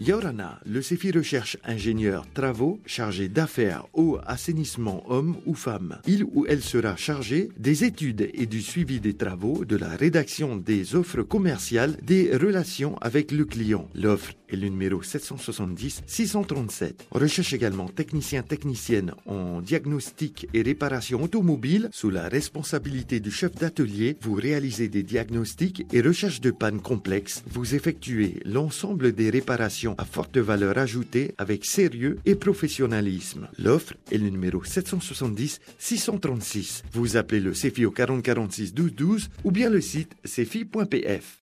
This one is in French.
Yorana, le CEFI recherche ingénieur travaux chargé d'affaires, eau, assainissement, homme ou femme. Il ou elle sera chargé des études et du suivi des travaux, de la rédaction des offres commerciales, des relations avec le client. L'offre est le numéro 770 637. On recherche également technicien technicienne en diagnostic et réparation automobile sous la responsabilité du chef d'atelier. Vous réalisez des diagnostics et recherches de pannes complexes. Vous effectuez l'ensemble des réparations à forte valeur ajoutée avec sérieux et professionnalisme. L'offre est le numéro 770 636. Vous appelez le CEFI au 40 46 12 12 ou bien le site cefi.pf.